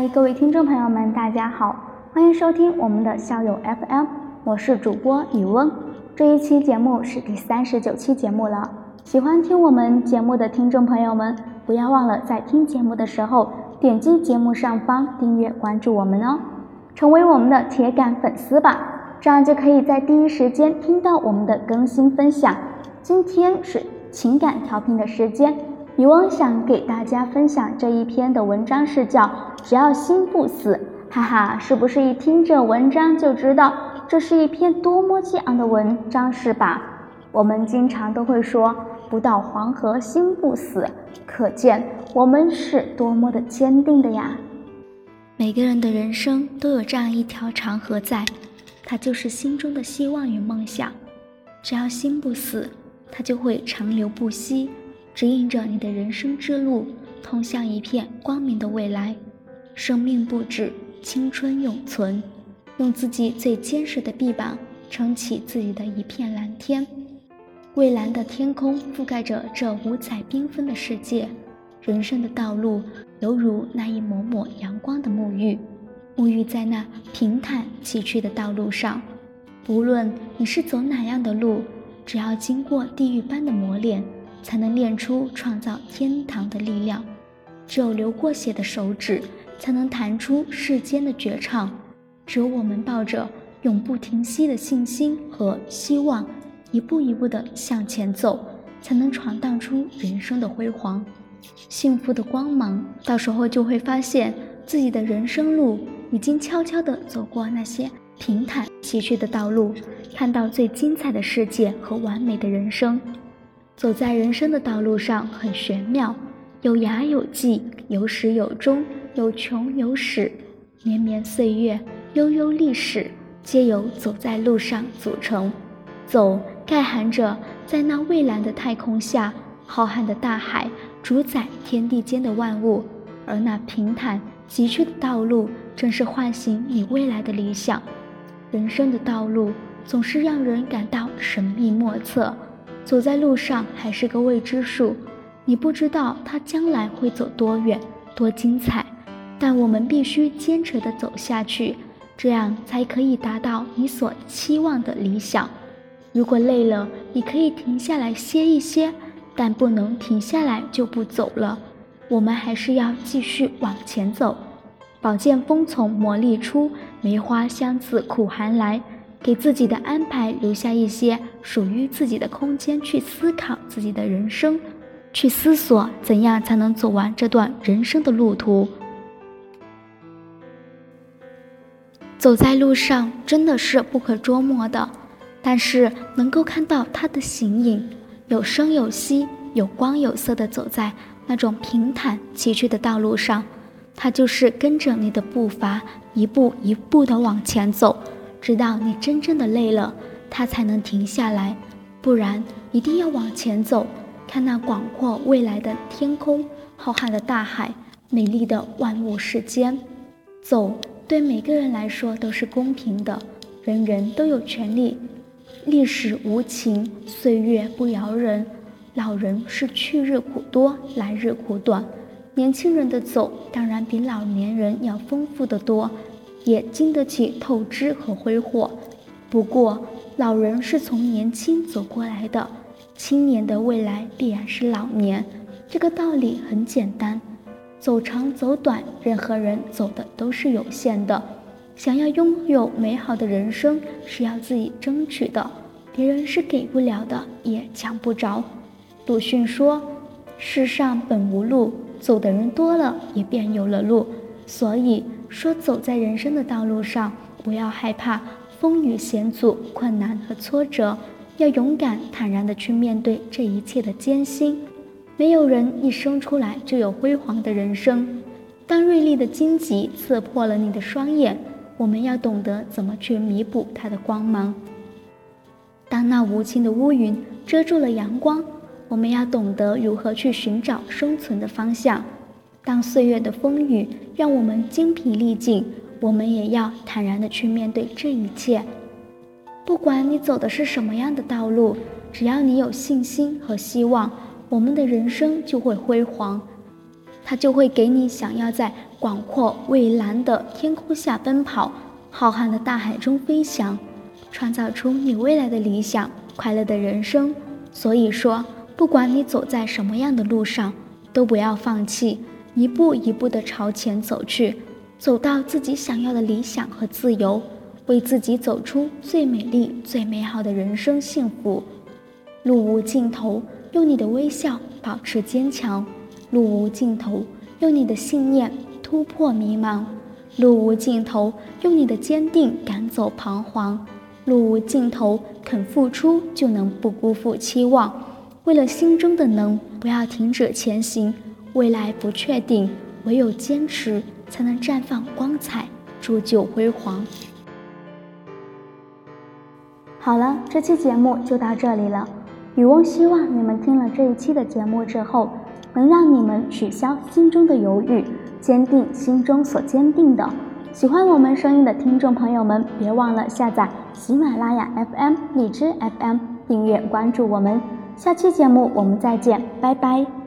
嗨，各位听众朋友们，大家好，欢迎收听我们的校友 FM，我是主播雨翁。这一期节目是第三十九期节目了。喜欢听我们节目的听众朋友们，不要忘了在听节目的时候点击节目上方订阅关注我们哦，成为我们的铁杆粉丝吧，这样就可以在第一时间听到我们的更新分享。今天是情感调频的时间，渔翁想给大家分享这一篇的文章是叫《只要心不死》，哈哈，是不是一听这文章就知道这是一篇多么激昂的文章是吧？我们经常都会说。不到黄河心不死，可见我们是多么的坚定的呀！每个人的人生都有这样一条长河在，它就是心中的希望与梦想。只要心不死，它就会长流不息，指引着你的人生之路，通向一片光明的未来。生命不止，青春永存，用自己最坚实的臂膀撑起自己的一片蓝天。蔚蓝的天空覆盖着这五彩缤纷的世界，人生的道路犹如那一抹抹阳光的沐浴，沐浴在那平坦崎岖的道路上。无论你是走哪样的路，只要经过地狱般的磨练，才能练出创造天堂的力量。只有流过血的手指，才能弹出世间的绝唱。只有我们抱着永不停息的信心和希望。一步一步地向前走，才能闯荡出人生的辉煌、幸福的光芒。到时候就会发现自己的人生路已经悄悄地走过那些平坦崎岖的道路，看到最精彩的世界和完美的人生。走在人生的道路上很玄妙，有涯有际，有始有终，有穷有始，绵绵岁月，悠悠历史，皆由走在路上组成。走。盖含着，在那蔚蓝的太空下，浩瀚的大海主宰天地间的万物，而那平坦崎岖的道路，正是唤醒你未来的理想。人生的道路总是让人感到神秘莫测，走在路上还是个未知数，你不知道它将来会走多远、多精彩。但我们必须坚持地走下去，这样才可以达到你所期望的理想。如果累了，你可以停下来歇一歇，但不能停下来就不走了。我们还是要继续往前走。宝剑锋从磨砺出，梅花香自苦寒来。给自己的安排留下一些属于自己的空间，去思考自己的人生，去思索怎样才能走完这段人生的路途。走在路上，真的是不可捉摸的。但是能够看到他的形影，有声有息，有光有色的走在那种平坦崎岖的道路上，他就是跟着你的步伐，一步一步的往前走，直到你真正的累了，他才能停下来。不然，一定要往前走，看那广阔未来的天空，浩瀚的大海，美丽的万物世间。走，对每个人来说都是公平的，人人都有权利。历史无情，岁月不饶人。老人是去日苦多，来日苦短。年轻人的走当然比老年人要丰富的多，也经得起透支和挥霍。不过，老人是从年轻走过来的，青年的未来必然是老年。这个道理很简单，走长走短，任何人走的都是有限的。想要拥有美好的人生，是要自己争取的，别人是给不了的，也抢不着。鲁迅说：“世上本无路，走的人多了，也便有了路。”所以说，走在人生的道路上，不要害怕风雨险阻、困难和挫折，要勇敢坦然地去面对这一切的艰辛。没有人一生出来就有辉煌的人生。当锐利的荆棘刺破了你的双眼。我们要懂得怎么去弥补它的光芒。当那无情的乌云遮住了阳光，我们要懂得如何去寻找生存的方向。当岁月的风雨让我们精疲力尽，我们也要坦然地去面对这一切。不管你走的是什么样的道路，只要你有信心和希望，我们的人生就会辉煌。它就会给你想要在广阔蔚蓝的天空下奔跑，浩瀚的大海中飞翔，创造出你未来的理想、快乐的人生。所以说，不管你走在什么样的路上，都不要放弃，一步一步地朝前走去，走到自己想要的理想和自由，为自己走出最美丽、最美好的人生幸福。路无尽头，用你的微笑保持坚强；路无尽头，用你的信念突破迷茫；路无尽头，用你的坚定赶走彷徨；路无尽头，肯付出就能不辜负期望。为了心中的能，不要停止前行。未来不确定，唯有坚持才能绽放光彩，铸就辉煌。好了，这期节目就到这里了。雨翁希望你们听了这一期的节目之后，能让你们取消心中的犹豫，坚定心中所坚定的。喜欢我们声音的听众朋友们，别忘了下载喜马拉雅 FM、荔枝 FM，订阅关注我们。下期节目我们再见，拜拜。